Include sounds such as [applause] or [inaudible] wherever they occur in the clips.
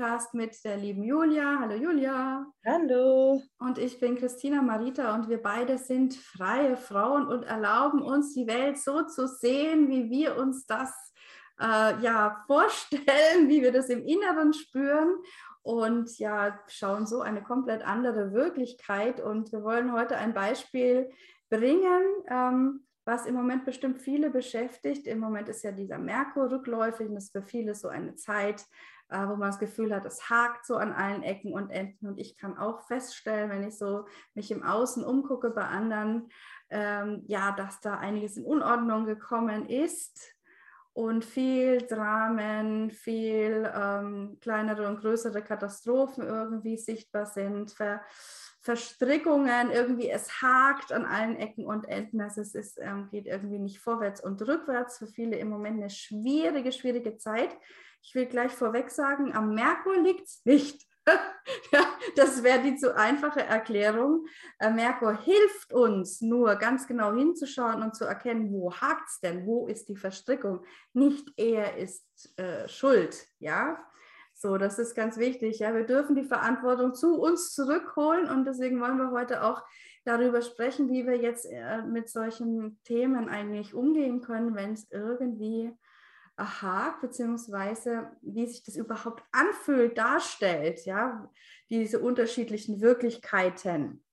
Podcast mit der lieben Julia. Hallo Julia. Hallo. Und ich bin Christina Marita und wir beide sind freie Frauen und erlauben uns die Welt so zu sehen, wie wir uns das äh, ja vorstellen, wie wir das im Inneren spüren und ja schauen so eine komplett andere Wirklichkeit. Und wir wollen heute ein Beispiel bringen. Ähm, was im Moment bestimmt viele beschäftigt. Im Moment ist ja dieser Merkur rückläufig und das ist für viele so eine Zeit, äh, wo man das Gefühl hat, es hakt so an allen Ecken und Enden. Und ich kann auch feststellen, wenn ich so mich im Außen umgucke bei anderen, ähm, ja, dass da einiges in Unordnung gekommen ist und viel Dramen, viel ähm, kleinere und größere Katastrophen irgendwie sichtbar sind, Ver Verstrickungen, irgendwie es hakt an allen Ecken und Enden. Also es ist, ähm, geht irgendwie nicht vorwärts und rückwärts. Für viele im Moment eine schwierige, schwierige Zeit. Ich will gleich vorweg sagen, am Merkur liegt es nicht. [laughs] das wäre die zu einfache Erklärung. Äh, Merkur hilft uns nur ganz genau hinzuschauen und zu erkennen, wo hakt es denn, wo ist die Verstrickung. Nicht er ist äh, schuld, ja. So, das ist ganz wichtig. Ja, wir dürfen die Verantwortung zu uns zurückholen und deswegen wollen wir heute auch darüber sprechen, wie wir jetzt äh, mit solchen Themen eigentlich umgehen können, wenn es irgendwie hakt, beziehungsweise wie sich das überhaupt anfühlt, darstellt, ja, diese unterschiedlichen Wirklichkeiten.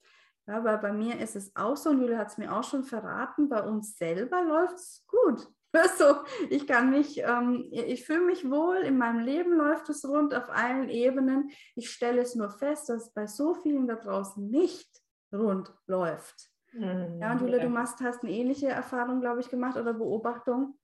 Ja, aber bei mir ist es auch so, und Julia hat es mir auch schon verraten, bei uns selber läuft es gut. [laughs] Also ich kann mich, ähm, ich fühle mich wohl, in meinem Leben läuft es rund auf allen Ebenen. Ich stelle es nur fest, dass es bei so vielen da draußen nicht rund läuft. Mhm. Ja, und Julia, du machst, hast eine ähnliche Erfahrung, glaube ich, gemacht oder Beobachtung.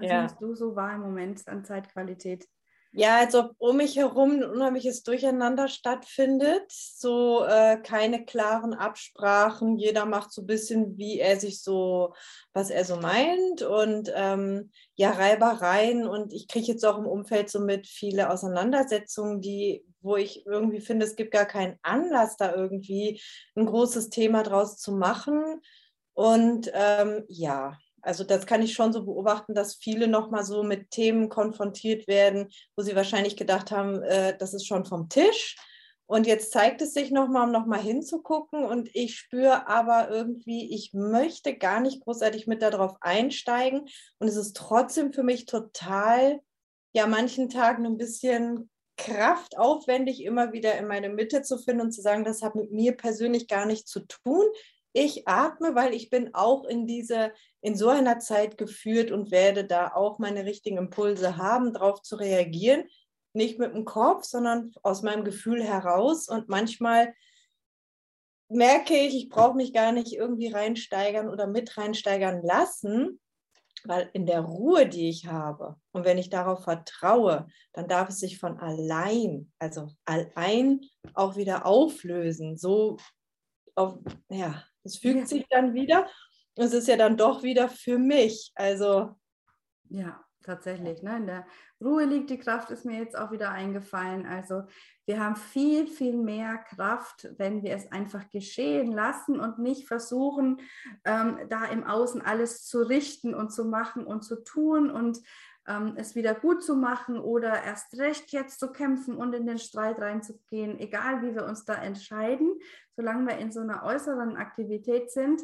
Was ja. nimmst du so wahr im Moment an Zeitqualität? Ja, als ob um mich herum ein unheimliches Durcheinander stattfindet. So äh, keine klaren Absprachen. Jeder macht so ein bisschen, wie er sich so, was er so meint. Und ähm, ja, Reibereien. Und ich kriege jetzt auch im Umfeld so mit viele Auseinandersetzungen, die, wo ich irgendwie finde, es gibt gar keinen Anlass, da irgendwie ein großes Thema draus zu machen. Und ähm, ja, also das kann ich schon so beobachten, dass viele nochmal so mit Themen konfrontiert werden, wo sie wahrscheinlich gedacht haben, äh, das ist schon vom Tisch. Und jetzt zeigt es sich nochmal, um nochmal hinzugucken. Und ich spüre aber irgendwie, ich möchte gar nicht großartig mit darauf einsteigen. Und es ist trotzdem für mich total, ja, manchen Tagen ein bisschen kraftaufwendig, immer wieder in meine Mitte zu finden und zu sagen, das hat mit mir persönlich gar nichts zu tun ich atme, weil ich bin auch in diese, in so einer Zeit geführt und werde da auch meine richtigen Impulse haben, darauf zu reagieren. Nicht mit dem Kopf, sondern aus meinem Gefühl heraus. Und manchmal merke ich, ich brauche mich gar nicht irgendwie reinsteigern oder mit reinsteigern lassen, weil in der Ruhe, die ich habe und wenn ich darauf vertraue, dann darf es sich von allein, also allein auch wieder auflösen. So auf, ja, es fügt ja. sich dann wieder. Es ist ja dann doch wieder für mich. Also. Ja, tatsächlich. Ne? In der Ruhe liegt die Kraft, ist mir jetzt auch wieder eingefallen. Also wir haben viel, viel mehr Kraft, wenn wir es einfach geschehen lassen und nicht versuchen, ähm, da im Außen alles zu richten und zu machen und zu tun und ähm, es wieder gut zu machen oder erst recht jetzt zu kämpfen und in den Streit reinzugehen, egal wie wir uns da entscheiden, solange wir in so einer äußeren Aktivität sind,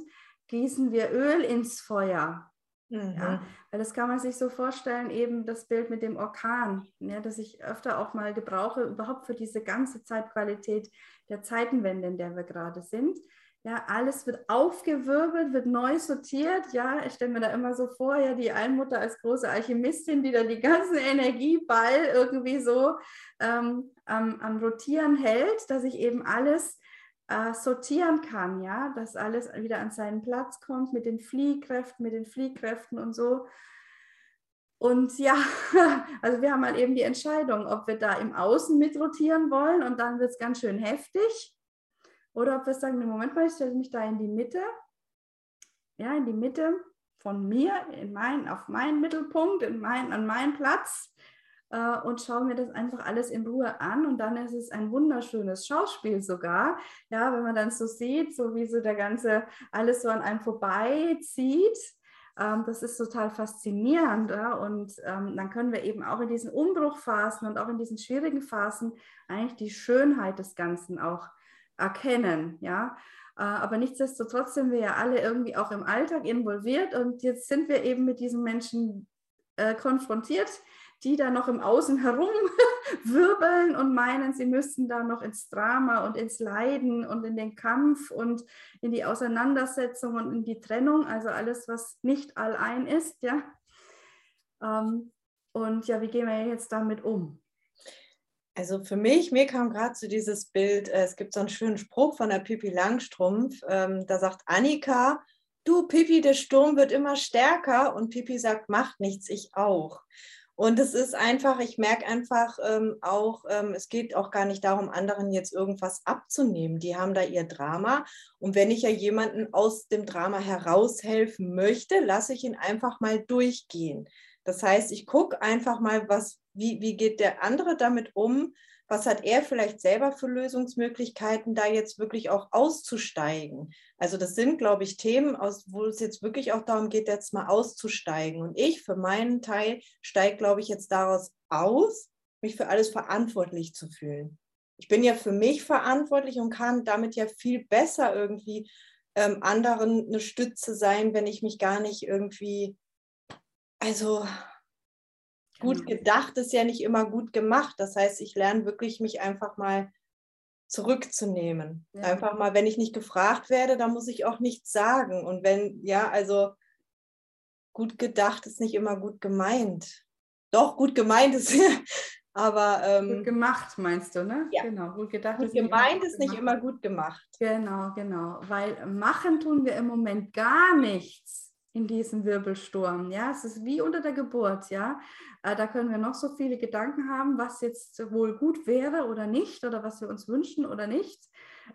gießen wir Öl ins Feuer. Mhm. Ja, weil das kann man sich so vorstellen, eben das Bild mit dem Orkan, ja, das ich öfter auch mal gebrauche, überhaupt für diese ganze Zeitqualität der Zeitenwende, in der wir gerade sind. Ja, alles wird aufgewirbelt, wird neu sortiert. Ja, ich stelle mir da immer so vor, ja, die Allmutter als große Alchemistin, die da die ganzen [laughs] Energieball irgendwie so ähm, am, am Rotieren hält, dass ich eben alles äh, sortieren kann, ja, dass alles wieder an seinen Platz kommt mit den Fliehkräften, mit den Fliehkräften und so. Und ja, [laughs] also wir haben halt eben die Entscheidung, ob wir da im Außen mitrotieren wollen und dann wird es ganz schön heftig oder ob wir sagen, Moment mal, ich stelle mich da in die Mitte, ja, in die Mitte von mir, in mein, auf meinen Mittelpunkt, in mein, an meinen Platz äh, und schaue mir das einfach alles in Ruhe an und dann ist es ein wunderschönes Schauspiel sogar, ja, wenn man dann so sieht, so wie so der ganze, alles so an einem vorbeizieht. Ähm, das ist total faszinierend ja? und ähm, dann können wir eben auch in diesen Umbruchphasen und auch in diesen schwierigen Phasen eigentlich die Schönheit des Ganzen auch erkennen, ja. Äh, aber nichtsdestotrotz sind wir ja alle irgendwie auch im Alltag involviert und jetzt sind wir eben mit diesen Menschen äh, konfrontiert, die da noch im Außen herumwirbeln und meinen, sie müssten da noch ins Drama und ins Leiden und in den Kampf und in die Auseinandersetzung und in die Trennung, also alles, was nicht allein ist, ja. Ähm, und ja, wie gehen wir jetzt damit um? Also für mich, mir kam gerade zu dieses Bild, äh, es gibt so einen schönen Spruch von der Pippi Langstrumpf, ähm, da sagt Annika, du Pippi, der Sturm wird immer stärker und Pippi sagt, macht nichts, ich auch. Und es ist einfach, ich merke einfach ähm, auch, ähm, es geht auch gar nicht darum, anderen jetzt irgendwas abzunehmen. Die haben da ihr Drama. Und wenn ich ja jemanden aus dem Drama heraushelfen möchte, lasse ich ihn einfach mal durchgehen. Das heißt, ich gucke einfach mal, was, wie, wie geht der andere damit um? was hat er vielleicht selber für Lösungsmöglichkeiten, da jetzt wirklich auch auszusteigen? Also das sind, glaube ich, Themen, aus, wo es jetzt wirklich auch darum geht, jetzt mal auszusteigen. Und ich für meinen Teil steige, glaube ich, jetzt daraus aus, mich für alles verantwortlich zu fühlen. Ich bin ja für mich verantwortlich und kann damit ja viel besser irgendwie ähm, anderen eine Stütze sein, wenn ich mich gar nicht irgendwie, also gut genau. gedacht ist ja nicht immer gut gemacht. Das heißt, ich lerne wirklich, mich einfach mal zurückzunehmen. Ja. Einfach mal, wenn ich nicht gefragt werde, dann muss ich auch nichts sagen. Und wenn, ja, also gut gedacht ist nicht immer gut gemeint. Doch, gut gemeint ist, [laughs] aber. Ähm, gut gemacht, meinst du, ne? Ja. Genau, gut gedacht gut ist gemeint ist nicht immer gut gemacht. Genau, genau. Weil machen tun wir im Moment gar nichts in diesem Wirbelsturm. Ja, es ist wie unter der Geburt. Ja, äh, da können wir noch so viele Gedanken haben, was jetzt wohl gut wäre oder nicht oder was wir uns wünschen oder nicht.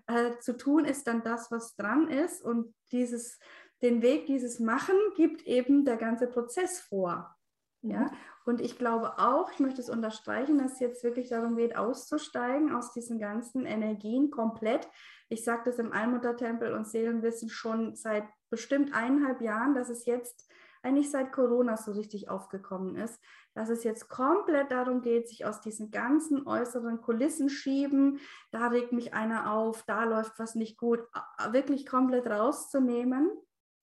Äh, zu tun ist dann das, was dran ist und dieses, den Weg, dieses Machen gibt eben der ganze Prozess vor. Ja, mhm. Und ich glaube auch, ich möchte es unterstreichen, dass es jetzt wirklich darum geht, auszusteigen aus diesen ganzen Energien komplett. Ich sage das im Allmuttertempel und Seelenwissen schon seit bestimmt eineinhalb Jahren, dass es jetzt eigentlich seit Corona so richtig aufgekommen ist, dass es jetzt komplett darum geht, sich aus diesen ganzen äußeren Kulissen schieben, da regt mich einer auf, da läuft was nicht gut, wirklich komplett rauszunehmen.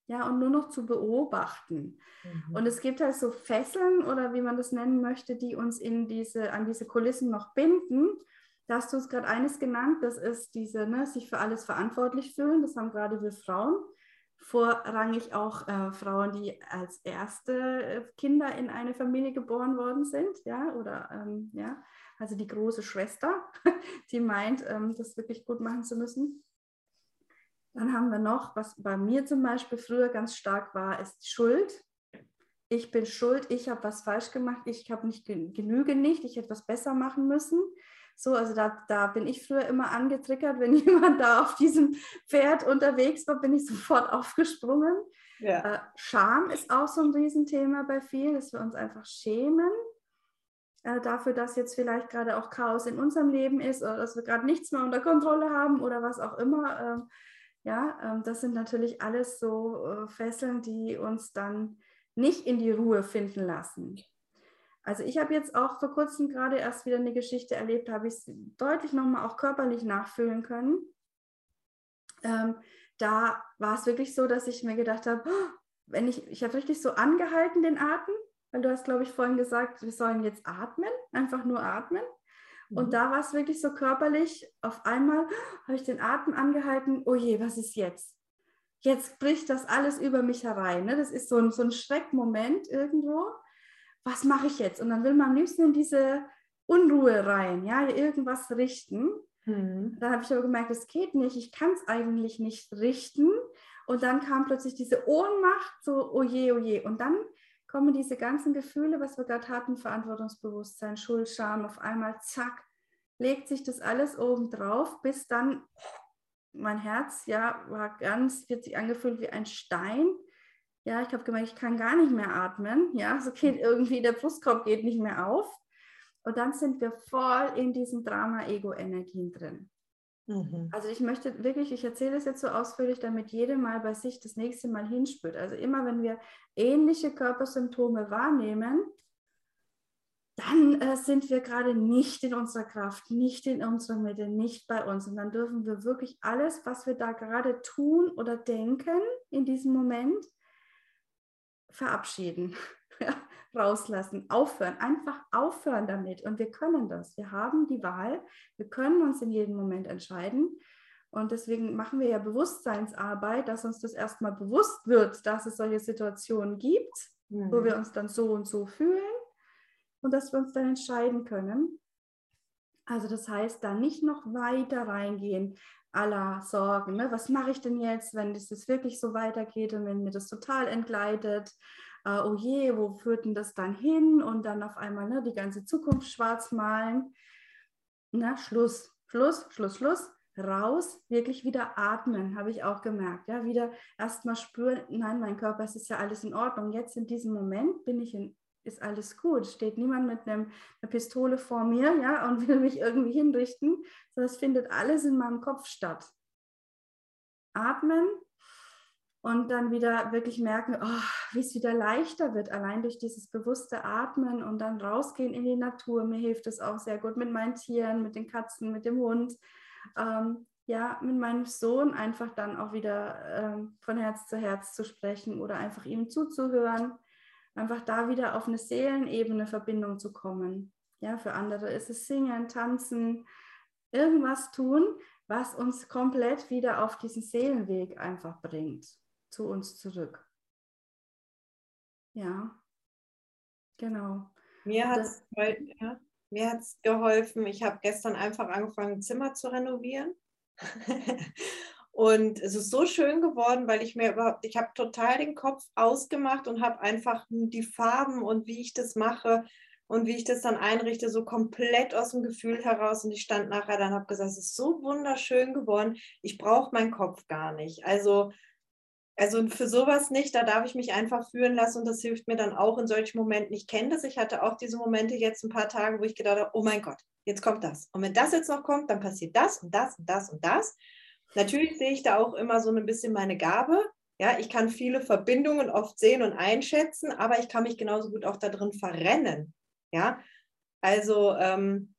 Ja, und nur noch zu beobachten. Mhm. Und es gibt halt so Fesseln oder wie man das nennen möchte, die uns in diese, an diese Kulissen noch binden. Da hast du es gerade eines genannt, das ist diese, ne, sich für alles verantwortlich fühlen. Das haben gerade wir Frauen vorrangig auch äh, Frauen, die als erste äh, Kinder in eine Familie geboren worden sind, ja, oder ähm, ja, also die große Schwester, [laughs] die meint, ähm, das wirklich gut machen zu müssen. Dann haben wir noch, was bei mir zum Beispiel früher ganz stark war, ist Schuld. Ich bin schuld, ich habe was falsch gemacht, ich habe nicht genüge nicht, ich hätte was besser machen müssen. So, also da, da bin ich früher immer angetriggert, wenn [laughs] jemand da auf diesem Pferd unterwegs war, bin ich sofort [laughs] aufgesprungen. Ja. Äh, Scham ist auch so ein Riesenthema bei vielen, dass wir uns einfach schämen äh, dafür, dass jetzt vielleicht gerade auch Chaos in unserem Leben ist oder dass wir gerade nichts mehr unter Kontrolle haben oder was auch immer. Ja, ähm, das sind natürlich alles so äh, Fesseln, die uns dann nicht in die Ruhe finden lassen. Also ich habe jetzt auch vor kurzem gerade erst wieder eine Geschichte erlebt, habe ich es deutlich nochmal auch körperlich nachfühlen können. Ähm, da war es wirklich so, dass ich mir gedacht habe, oh, wenn ich, ich habe richtig so angehalten den Atem, weil du hast, glaube ich, vorhin gesagt, wir sollen jetzt atmen, einfach nur atmen. Und mhm. da war es wirklich so körperlich, auf einmal habe ich den Atem angehalten, oh je, was ist jetzt? Jetzt bricht das alles über mich herein. Ne? Das ist so ein, so ein Schreckmoment irgendwo was mache ich jetzt? Und dann will man am liebsten in diese Unruhe rein, ja, irgendwas richten. Mhm. Da habe ich aber gemerkt, das geht nicht, ich kann es eigentlich nicht richten. Und dann kam plötzlich diese Ohnmacht, so, oh je, oh je. Und dann kommen diese ganzen Gefühle, was wir gerade hatten, Verantwortungsbewusstsein, Schuld, Scham, auf einmal, zack, legt sich das alles oben drauf, bis dann mein Herz, ja, war ganz, wird sich angefühlt wie ein Stein. Ja, ich habe gemerkt, ich kann gar nicht mehr atmen. Ja, so geht irgendwie, der Brustkorb geht nicht mehr auf. Und dann sind wir voll in diesen Drama-Ego-Energien drin. Mhm. Also ich möchte wirklich, ich erzähle es jetzt so ausführlich, damit jeder mal bei sich das nächste Mal hinspürt. Also immer wenn wir ähnliche Körpersymptome wahrnehmen, dann äh, sind wir gerade nicht in unserer Kraft, nicht in unserer Mitte, nicht bei uns. Und dann dürfen wir wirklich alles, was wir da gerade tun oder denken in diesem Moment, verabschieden, [laughs] rauslassen, aufhören, einfach aufhören damit. Und wir können das. Wir haben die Wahl. Wir können uns in jedem Moment entscheiden. Und deswegen machen wir ja Bewusstseinsarbeit, dass uns das erstmal bewusst wird, dass es solche Situationen gibt, mhm. wo wir uns dann so und so fühlen und dass wir uns dann entscheiden können. Also das heißt, da nicht noch weiter reingehen, aller Sorgen. Ne? Was mache ich denn jetzt, wenn das wirklich so weitergeht und wenn mir das total entgleitet? Äh, oh je, wo führt denn das dann hin? Und dann auf einmal ne, die ganze Zukunft schwarz malen. Na, Schluss, Schluss, Schluss, Schluss. Raus, wirklich wieder atmen, habe ich auch gemerkt. Ja, wieder erstmal spüren, nein, mein Körper, es ist ja alles in Ordnung. Jetzt in diesem Moment bin ich in ist alles gut. Steht niemand mit einem, einer Pistole vor mir ja, und will mich irgendwie hinrichten, sondern es findet alles in meinem Kopf statt. Atmen und dann wieder wirklich merken, oh, wie es wieder leichter wird, allein durch dieses bewusste Atmen und dann rausgehen in die Natur. Mir hilft es auch sehr gut mit meinen Tieren, mit den Katzen, mit dem Hund. Ähm, ja, mit meinem Sohn einfach dann auch wieder ähm, von Herz zu Herz zu sprechen oder einfach ihm zuzuhören einfach da wieder auf eine Seelenebene Verbindung zu kommen. Ja, für andere ist es Singen, Tanzen, irgendwas tun, was uns komplett wieder auf diesen Seelenweg einfach bringt, zu uns zurück. Ja, genau. Mir hat es ja, geholfen. Ich habe gestern einfach angefangen, ein Zimmer zu renovieren. [laughs] Und es ist so schön geworden, weil ich mir überhaupt, ich habe total den Kopf ausgemacht und habe einfach die Farben und wie ich das mache und wie ich das dann einrichte, so komplett aus dem Gefühl heraus. Und ich stand nachher dann, habe gesagt, es ist so wunderschön geworden. Ich brauche meinen Kopf gar nicht. Also, also für sowas nicht, da darf ich mich einfach führen lassen und das hilft mir dann auch in solchen Momenten. Ich kenne das, ich hatte auch diese Momente jetzt ein paar Tage, wo ich gedacht habe, oh mein Gott, jetzt kommt das. Und wenn das jetzt noch kommt, dann passiert das und das und das und das. Natürlich sehe ich da auch immer so ein bisschen meine Gabe. Ja, ich kann viele Verbindungen oft sehen und einschätzen, aber ich kann mich genauso gut auch da drin verrennen. Ja, also ähm,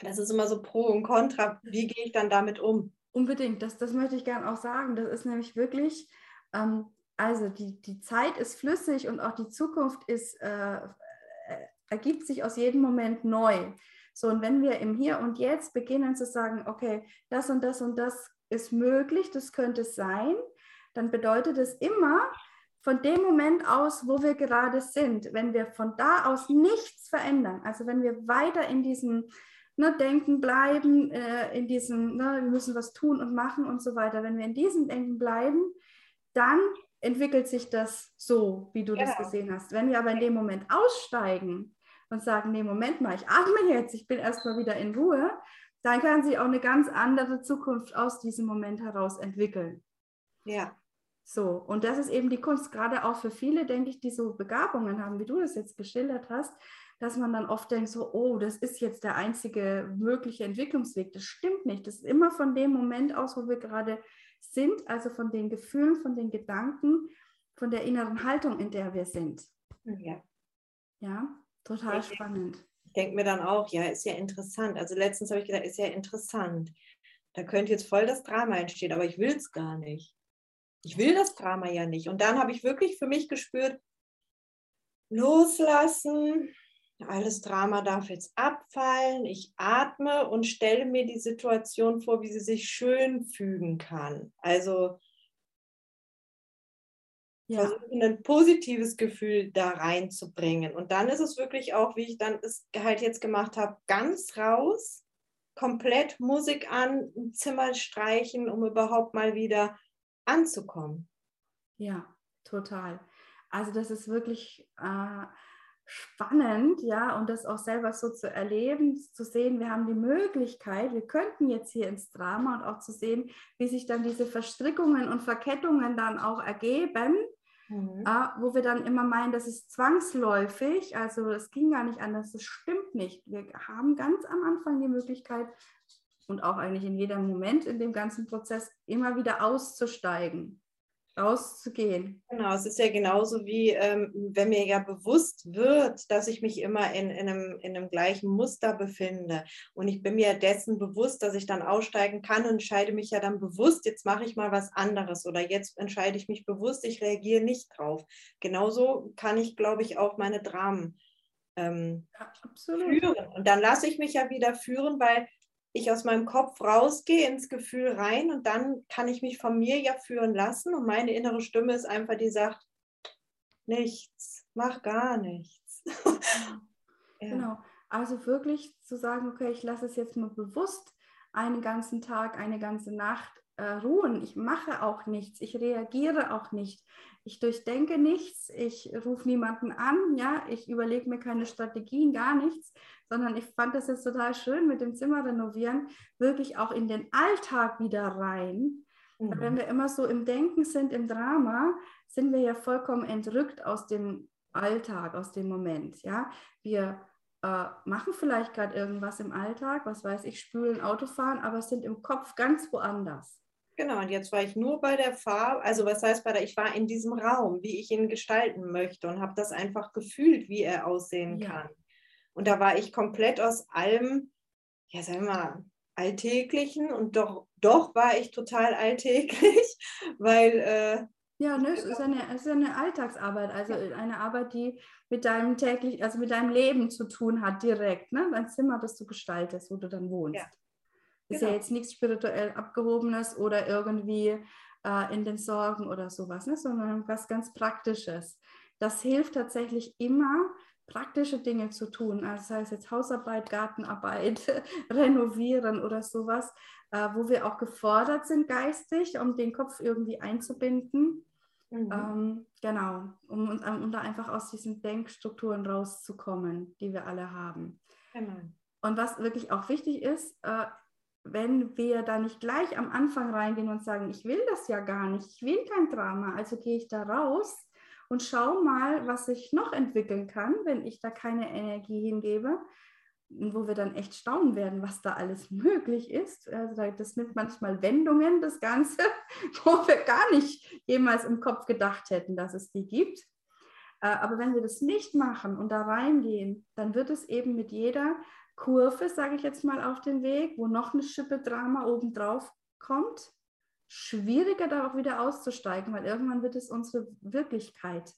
das ist immer so Pro und Contra. Wie gehe ich dann damit um? Unbedingt, das, das möchte ich gerne auch sagen. Das ist nämlich wirklich, ähm, also die, die Zeit ist flüssig und auch die Zukunft ist, äh, äh ergibt sich aus jedem Moment neu. So, und wenn wir im Hier und Jetzt beginnen zu sagen, okay, das und das und das ist möglich, das könnte sein, dann bedeutet es immer von dem Moment aus, wo wir gerade sind, wenn wir von da aus nichts verändern, also wenn wir weiter in diesem ne, Denken bleiben, äh, in diesem, ne, wir müssen was tun und machen und so weiter, wenn wir in diesem Denken bleiben, dann entwickelt sich das so, wie du ja. das gesehen hast. Wenn wir aber in dem Moment aussteigen und sagen, nee, Moment mal, ich atme jetzt, ich bin erstmal wieder in Ruhe, dann kann sich auch eine ganz andere Zukunft aus diesem Moment heraus entwickeln. Ja. So, und das ist eben die Kunst, gerade auch für viele, denke ich, die so Begabungen haben, wie du das jetzt geschildert hast, dass man dann oft denkt, so, oh, das ist jetzt der einzige mögliche Entwicklungsweg. Das stimmt nicht. Das ist immer von dem Moment aus, wo wir gerade sind, also von den Gefühlen, von den Gedanken, von der inneren Haltung, in der wir sind. Ja. Ja, total ich spannend denke mir dann auch, ja, ist ja interessant. Also letztens habe ich gedacht, ist ja interessant. Da könnte jetzt voll das Drama entstehen, aber ich will es gar nicht. Ich will das Drama ja nicht. Und dann habe ich wirklich für mich gespürt, loslassen, alles Drama darf jetzt abfallen. Ich atme und stelle mir die Situation vor, wie sie sich schön fügen kann. Also ja. versuchen, ein positives Gefühl da reinzubringen. Und dann ist es wirklich auch, wie ich dann es halt jetzt gemacht habe, ganz raus komplett Musik an, im Zimmer streichen, um überhaupt mal wieder anzukommen. Ja, total. Also das ist wirklich äh, spannend, ja, und das auch selber so zu erleben, zu sehen, wir haben die Möglichkeit, wir könnten jetzt hier ins Drama und auch zu sehen, wie sich dann diese Verstrickungen und Verkettungen dann auch ergeben, mhm. äh, wo wir dann immer meinen, das ist zwangsläufig, also es ging gar nicht anders, das stimmt nicht. Wir haben ganz am Anfang die Möglichkeit und auch eigentlich in jedem Moment in dem ganzen Prozess immer wieder auszusteigen rauszugehen. Genau, es ist ja genauso wie, ähm, wenn mir ja bewusst wird, dass ich mich immer in, in, einem, in einem gleichen Muster befinde und ich bin mir dessen bewusst, dass ich dann aussteigen kann und entscheide mich ja dann bewusst, jetzt mache ich mal was anderes oder jetzt entscheide ich mich bewusst, ich reagiere nicht drauf. Genauso kann ich, glaube ich, auch meine Dramen ähm, ja, führen. Und dann lasse ich mich ja wieder führen, weil ich aus meinem Kopf rausgehe ins Gefühl rein und dann kann ich mich von mir ja führen lassen und meine innere Stimme ist einfach, die sagt, nichts, mach gar nichts. [laughs] ja. Genau, also wirklich zu sagen, okay, ich lasse es jetzt mal bewusst einen ganzen Tag, eine ganze Nacht äh, ruhen. Ich mache auch nichts, ich reagiere auch nicht. Ich durchdenke nichts, ich rufe niemanden an, ja, ich überlege mir keine Strategien, gar nichts, sondern ich fand das jetzt total schön mit dem Zimmer renovieren, wirklich auch in den Alltag wieder rein. Mhm. Wenn wir immer so im Denken sind, im Drama, sind wir ja vollkommen entrückt aus dem Alltag, aus dem Moment. Ja, wir äh, machen vielleicht gerade irgendwas im Alltag, was weiß ich, spülen, Autofahren, aber sind im Kopf ganz woanders. Genau, und jetzt war ich nur bei der Farbe, also was heißt bei der, ich war in diesem Raum, wie ich ihn gestalten möchte und habe das einfach gefühlt, wie er aussehen ja. kann. Und da war ich komplett aus allem, ja, sagen wir mal, Alltäglichen und doch, doch war ich total alltäglich, [laughs] weil. Äh, ja, ne, es ist, eine, es ist eine Alltagsarbeit, also eine Arbeit, die mit deinem täglich, also mit deinem Leben zu tun hat, direkt, ne? Dein Zimmer, das du gestaltest, wo du dann wohnst. Ja. Ist genau. ja jetzt nichts spirituell Abgehobenes oder irgendwie äh, in den Sorgen oder sowas, ne? sondern was ganz Praktisches. Das hilft tatsächlich immer, praktische Dinge zu tun, also sei es jetzt Hausarbeit, Gartenarbeit, [laughs] Renovieren oder sowas, äh, wo wir auch gefordert sind geistig, um den Kopf irgendwie einzubinden. Mhm. Ähm, genau, um, um, um, da einfach aus diesen Denkstrukturen rauszukommen, die wir alle haben. Genau. Und was wirklich auch wichtig ist, äh, wenn wir da nicht gleich am Anfang reingehen und sagen, ich will das ja gar nicht, ich will kein Drama, also gehe ich da raus und schaue mal, was sich noch entwickeln kann, wenn ich da keine Energie hingebe, wo wir dann echt staunen werden, was da alles möglich ist. Also das nimmt manchmal Wendungen, das Ganze, [laughs] wo wir gar nicht jemals im Kopf gedacht hätten, dass es die gibt. Äh, aber wenn wir das nicht machen und da reingehen, dann wird es eben mit jeder Kurve, sage ich jetzt mal, auf den Weg, wo noch eine Schippe Drama obendrauf kommt, schwieriger da auch wieder auszusteigen, weil irgendwann wird es unsere Wirklichkeit.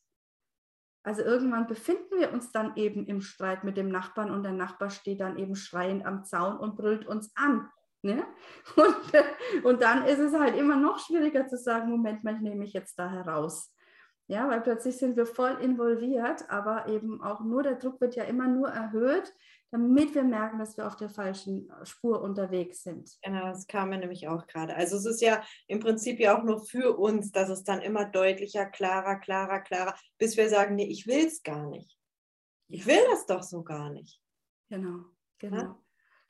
Also irgendwann befinden wir uns dann eben im Streit mit dem Nachbarn und der Nachbar steht dann eben schreiend am Zaun und brüllt uns an. Ne? [laughs] Und, und dann ist es halt immer noch schwieriger zu sagen, Moment mal, ich nehme mich jetzt da heraus. Ja, weil plötzlich sind wir voll involviert, aber eben auch nur der Druck wird ja immer nur erhöht, damit wir merken, dass wir auf der falschen äh, Spur unterwegs sind. Genau, das kam mir nämlich auch gerade. Also es ist ja im Prinzip ja auch nur für uns, dass es dann immer deutlicher, klarer, klarer, klarer, bis wir sagen, nee, ich will es gar nicht. Ich will das doch so gar nicht. Genau, genau. Ja?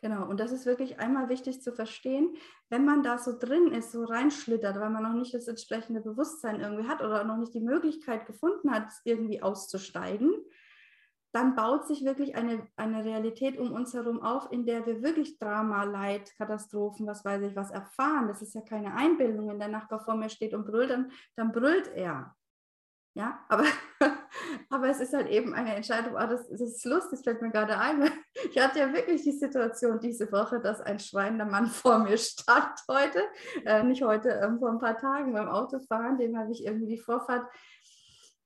Genau, und das ist wirklich einmal wichtig zu verstehen, wenn man da so drin ist, so reinschlittert, weil man noch nicht das entsprechende Bewusstsein irgendwie hat oder noch nicht die Möglichkeit gefunden hat, irgendwie auszusteigen, dann baut sich wirklich eine, eine Realität um uns herum auf, in der wir wirklich Drama, Leid, Katastrophen, was weiß ich, was erfahren. Das ist ja keine Einbildung. Wenn der Nachbar vor mir steht und brüllt, dann, dann brüllt er. Ja, aber, [laughs] aber es ist halt eben eine Entscheidung. Oh, das, das ist lustig, das fällt mir gerade ein. [laughs] Ich hatte ja wirklich die Situation diese Woche, dass ein schreiender Mann [laughs] vor mir stand heute. Äh, nicht heute, äh, vor ein paar Tagen beim Autofahren. Dem habe ich irgendwie die Vorfahrt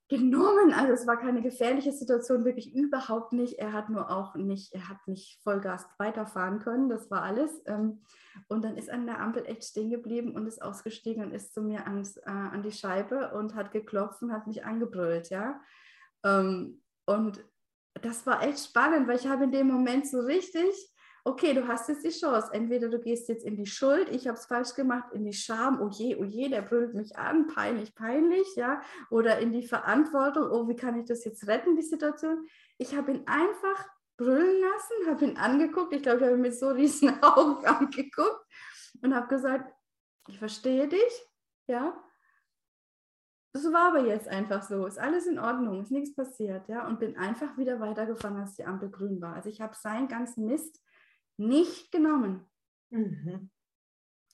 genommen. Also es war keine gefährliche Situation, wirklich überhaupt nicht. Er hat nur auch nicht, er hat nicht Vollgas weiterfahren können, das war alles. Ähm, und dann ist an der Ampel echt stehen geblieben und ist ausgestiegen und ist zu mir ans, äh, an die Scheibe und hat geklopft und hat mich angebrüllt, ja. Ähm, und das war echt spannend, weil ich habe in dem Moment so richtig okay, du hast jetzt die Chance. Entweder du gehst jetzt in die Schuld, ich habe es falsch gemacht, in die Scham, oh je, oh je, der brüllt mich an, peinlich, peinlich, ja, oder in die Verantwortung, oh, wie kann ich das jetzt retten, die Situation. Ich habe ihn einfach brüllen lassen, habe ihn angeguckt, ich glaube, ich habe ihn mit so riesen [laughs] Augen angeguckt und habe gesagt, ich verstehe dich, ja, das war aber jetzt einfach so, ist alles in Ordnung, ist nichts passiert, ja, und bin einfach wieder weitergefahren, als die Ampel grün war. Also ich habe seinen ganzen Mist nicht genommen. Mhm.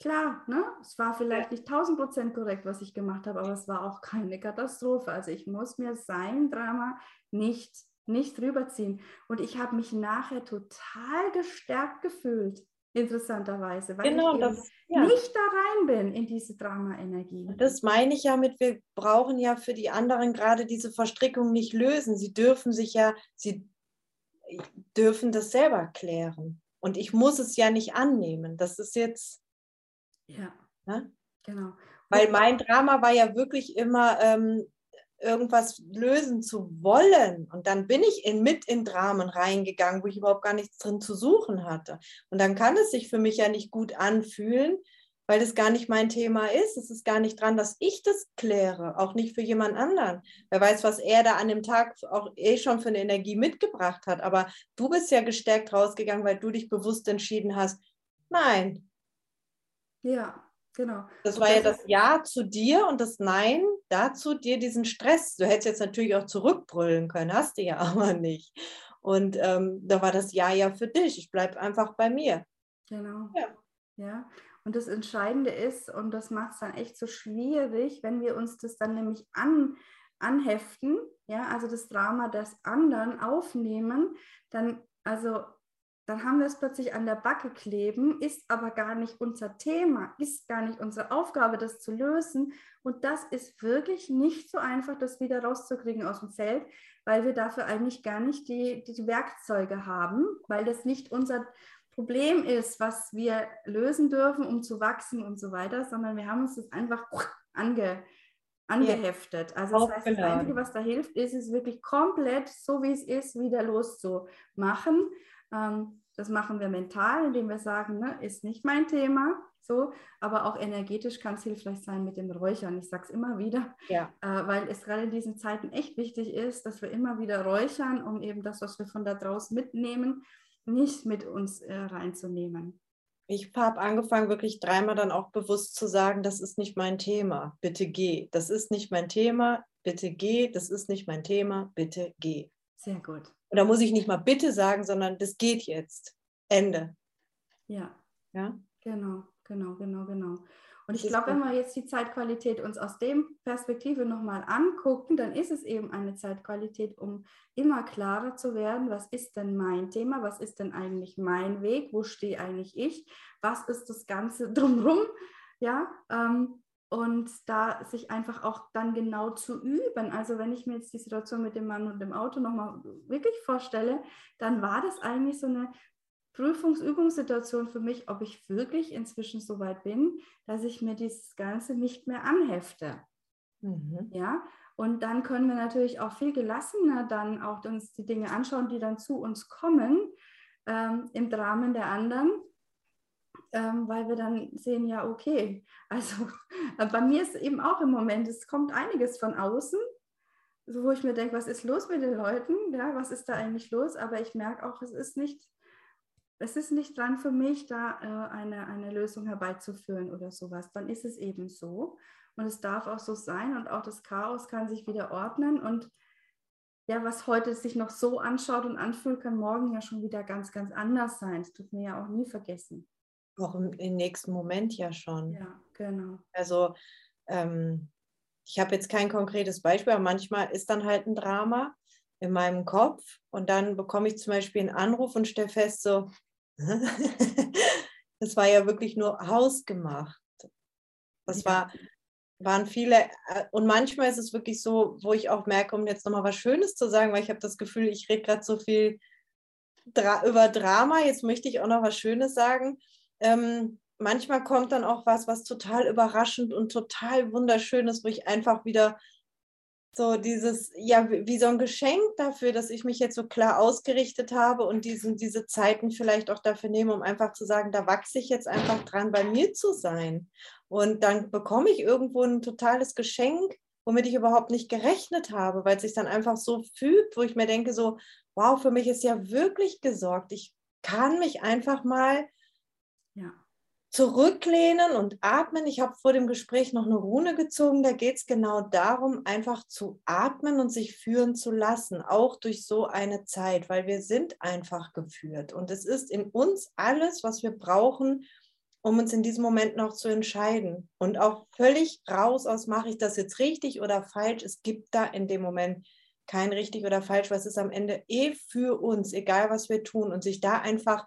Klar, ne? es war vielleicht nicht 1000 Prozent korrekt, was ich gemacht habe, aber es war auch keine Katastrophe. Also ich muss mir sein Drama nicht, nicht rüberziehen. Und ich habe mich nachher total gestärkt gefühlt interessanterweise, weil genau, ich das, ja. nicht da rein bin in diese Drama-Energie. Das meine ich ja mit, wir brauchen ja für die anderen gerade diese Verstrickung nicht lösen. Sie dürfen sich ja, sie dürfen das selber klären. Und ich muss es ja nicht annehmen. Das ist jetzt. Ja. Ne? Genau. Weil mein Drama war ja wirklich immer, ähm, irgendwas lösen zu wollen. Und dann bin ich in, mit in Dramen reingegangen, wo ich überhaupt gar nichts drin zu suchen hatte. Und dann kann es sich für mich ja nicht gut anfühlen, weil das gar nicht mein Thema ist. Es ist gar nicht dran, dass ich das kläre, auch nicht für jemand anderen. Wer weiß, was er da an dem Tag auch eh schon für eine Energie mitgebracht hat. Aber du bist ja gestärkt rausgegangen, weil du dich bewusst entschieden hast, nein. Ja, Genau. Das war das ja das Ja zu dir und das Nein dazu, dir diesen Stress. Du hättest jetzt natürlich auch zurückbrüllen können, hast du ja [laughs] aber nicht. Und ähm, da war das Ja ja für dich. Ich bleibe einfach bei mir. Genau. Ja. ja. Und das Entscheidende ist, und das macht es dann echt so schwierig, wenn wir uns das dann nämlich an, anheften, ja, also das Drama des anderen aufnehmen, dann, also dann haben wir es plötzlich an der Backe kleben, ist aber gar nicht unser Thema, ist gar nicht unsere Aufgabe, das zu lösen. Und das ist wirklich nicht so einfach, das wieder rauszukriegen aus dem Feld, weil wir dafür eigentlich gar nicht die, die Werkzeuge haben, weil das nicht unser Problem ist, was wir lösen dürfen, um zu wachsen und so weiter, sondern wir haben uns das einfach ange, angeheftet. Also das heißt, das Einzige, was da hilft, ist es wirklich komplett so, wie es ist, wieder loszumachen. Ähm, das machen wir mental, indem wir sagen, ne, ist nicht mein Thema. So, aber auch energetisch kann es hilfreich sein mit dem Räuchern. Ich sage es immer wieder, ja. äh, weil es gerade in diesen Zeiten echt wichtig ist, dass wir immer wieder räuchern, um eben das, was wir von da draußen mitnehmen, nicht mit uns äh, reinzunehmen. Ich habe angefangen, wirklich dreimal dann auch bewusst zu sagen, das ist nicht mein Thema, bitte geh. Das ist nicht mein Thema, bitte geh. Das ist nicht mein Thema, bitte geh. Sehr gut. Und da muss ich nicht mal bitte sagen, sondern das geht jetzt. Ende. Ja. Ja. Genau, genau, genau, genau. Und ich glaube, wenn wir jetzt die Zeitqualität uns aus dem Perspektive nochmal angucken, dann ist es eben eine Zeitqualität, um immer klarer zu werden, was ist denn mein Thema, was ist denn eigentlich mein Weg, wo stehe eigentlich ich, was ist das Ganze [laughs] drumherum, ja, ähm, und da sich einfach auch dann genau zu üben. Also wenn ich mir jetzt die Situation mit dem Mann und dem Auto nochmal wirklich vorstelle, dann war das eigentlich so eine Prüfungsübungssituation für mich, ob ich wirklich inzwischen so weit bin, dass ich mir dieses Ganze nicht mehr anhefte. Mhm. Ja, und dann können wir natürlich auch viel gelassener dann auch uns die Dinge anschauen, die dann zu uns kommen, ähm, im Dramen der anderen ähm, weil wir dann sehen, ja, okay, [laughs] also äh, bei mir ist eben auch im Moment, es kommt einiges von außen, so, wo ich mir denke, was ist los mit den Leuten, ja, was ist da eigentlich los, aber ich merke auch, es ist nicht, es ist nicht dran für mich, da äh, eine, eine Lösung herbeizuführen oder sowas, dann ist es eben so und es darf auch so sein und auch das Chaos kann sich wieder ordnen und ja, was heute sich noch so anschaut und anfühlt, kann morgen ja schon wieder ganz, ganz anders sein. Das tut mir ja auch nie vergessen. Auch im, im nächsten Moment ja schon. Ja, genau. Also ähm, ich habe jetzt kein konkretes Beispiel, aber manchmal ist dann halt ein Drama in meinem Kopf und dann bekomme ich zum Beispiel einen Anruf und stelle fest, so, [laughs] das war ja wirklich nur hausgemacht. Das war, waren viele, äh, und manchmal ist es wirklich so, wo ich auch merke, um jetzt nochmal was Schönes zu sagen, weil ich habe das Gefühl, ich rede gerade so viel Dra über Drama, jetzt möchte ich auch noch was Schönes sagen ähm, manchmal kommt dann auch was, was total überraschend und total wunderschön ist, wo ich einfach wieder so dieses, ja, wie so ein Geschenk dafür, dass ich mich jetzt so klar ausgerichtet habe und diesen, diese Zeiten vielleicht auch dafür nehme, um einfach zu sagen, da wachse ich jetzt einfach dran, bei mir zu sein. Und dann bekomme ich irgendwo ein totales Geschenk, womit ich überhaupt nicht gerechnet habe, weil es sich dann einfach so fühlt, wo ich mir denke, so, wow, für mich ist ja wirklich gesorgt. Ich kann mich einfach mal zurücklehnen und atmen. Ich habe vor dem Gespräch noch eine Rune gezogen. Da geht es genau darum, einfach zu atmen und sich führen zu lassen, auch durch so eine Zeit, weil wir sind einfach geführt. Und es ist in uns alles, was wir brauchen, um uns in diesem Moment noch zu entscheiden. Und auch völlig raus aus, mache ich das jetzt richtig oder falsch. Es gibt da in dem Moment kein richtig oder falsch, was ist am Ende eh für uns, egal was wir tun. Und sich da einfach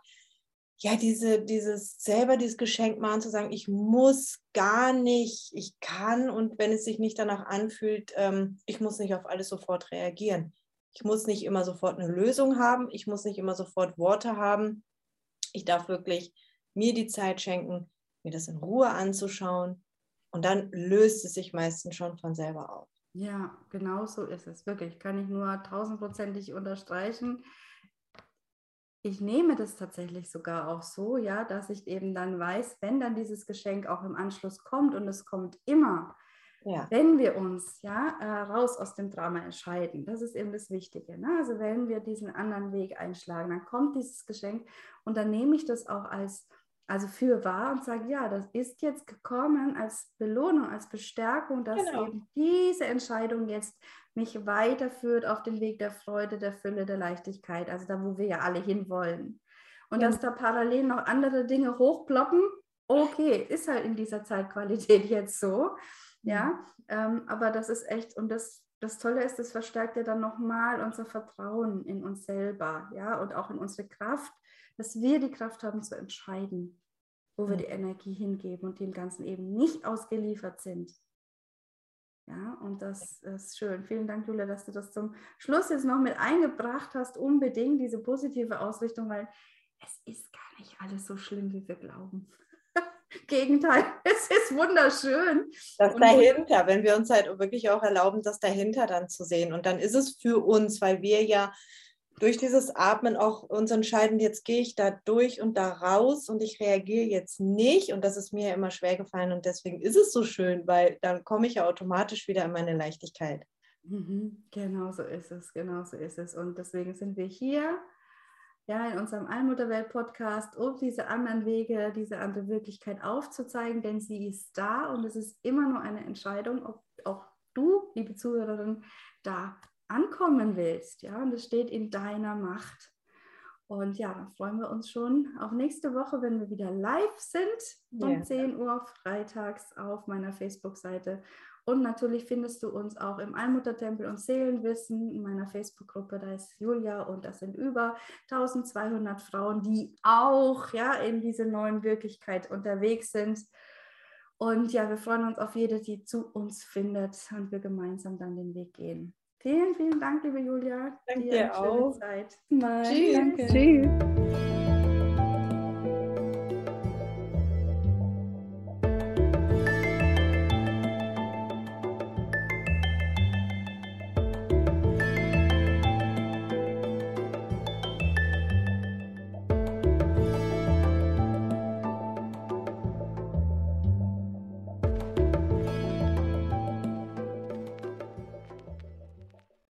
ja, diese, dieses selber dieses Geschenk machen, zu sagen, ich muss gar nicht, ich kann und wenn es sich nicht danach anfühlt, ähm, ich muss nicht auf alles sofort reagieren. Ich muss nicht immer sofort eine Lösung haben, ich muss nicht immer sofort Worte haben. Ich darf wirklich mir die Zeit schenken, mir das in Ruhe anzuschauen und dann löst es sich meistens schon von selber auf. Ja, genau so ist es. Wirklich, kann ich nur tausendprozentig unterstreichen ich nehme das tatsächlich sogar auch so, ja, dass ich eben dann weiß, wenn dann dieses Geschenk auch im Anschluss kommt und es kommt immer, ja. wenn wir uns ja äh, raus aus dem Drama entscheiden, das ist eben das Wichtige. Ne? Also wenn wir diesen anderen Weg einschlagen, dann kommt dieses Geschenk und dann nehme ich das auch als also für wahr und sage, ja, das ist jetzt gekommen als Belohnung, als Bestärkung, dass genau. eben diese Entscheidung jetzt mich weiterführt auf den Weg der Freude, der Fülle, der Leichtigkeit, also da, wo wir ja alle hinwollen. Und ja. dass da parallel noch andere Dinge hochploppen, okay, ist halt in dieser Zeitqualität [laughs] jetzt so, ja, mhm. ähm, aber das ist echt, und das, das Tolle ist, das verstärkt ja dann nochmal unser Vertrauen in uns selber, ja, und auch in unsere Kraft, dass wir die Kraft haben zu entscheiden, wo wir die Energie hingeben und dem Ganzen eben nicht ausgeliefert sind. Ja, und das ist schön. Vielen Dank, Julia, dass du das zum Schluss jetzt noch mit eingebracht hast. Unbedingt diese positive Ausrichtung, weil es ist gar nicht alles so schlimm, wie wir glauben. [laughs] Gegenteil, [laughs] es ist wunderschön. Das und dahinter, wenn wir uns halt wirklich auch erlauben, das dahinter dann zu sehen. Und dann ist es für uns, weil wir ja durch dieses Atmen auch uns entscheiden, jetzt gehe ich da durch und da raus und ich reagiere jetzt nicht. Und das ist mir immer schwer gefallen und deswegen ist es so schön, weil dann komme ich ja automatisch wieder in meine Leichtigkeit. Mhm, genau so ist es, genau so ist es. Und deswegen sind wir hier ja, in unserem Allmutterwelt-Podcast, um diese anderen Wege, diese andere Wirklichkeit aufzuzeigen, denn sie ist da und es ist immer nur eine Entscheidung, ob auch du, liebe Zuhörerin, da ankommen willst. Ja, und es steht in deiner Macht. Und ja, dann freuen wir uns schon auf nächste Woche, wenn wir wieder live sind um yeah. 10 Uhr freitags auf meiner Facebook-Seite. Und natürlich findest du uns auch im Allmuttertempel und Seelenwissen in meiner Facebook-Gruppe. Da ist Julia und das sind über 1200 Frauen, die auch ja, in diese neuen Wirklichkeit unterwegs sind. Und ja, wir freuen uns auf jede, die zu uns findet und wir gemeinsam dann den Weg gehen. Vielen, vielen Dank, liebe Julia. Danke dir auch. Zeit. Tschüss. Danke. Tschüss.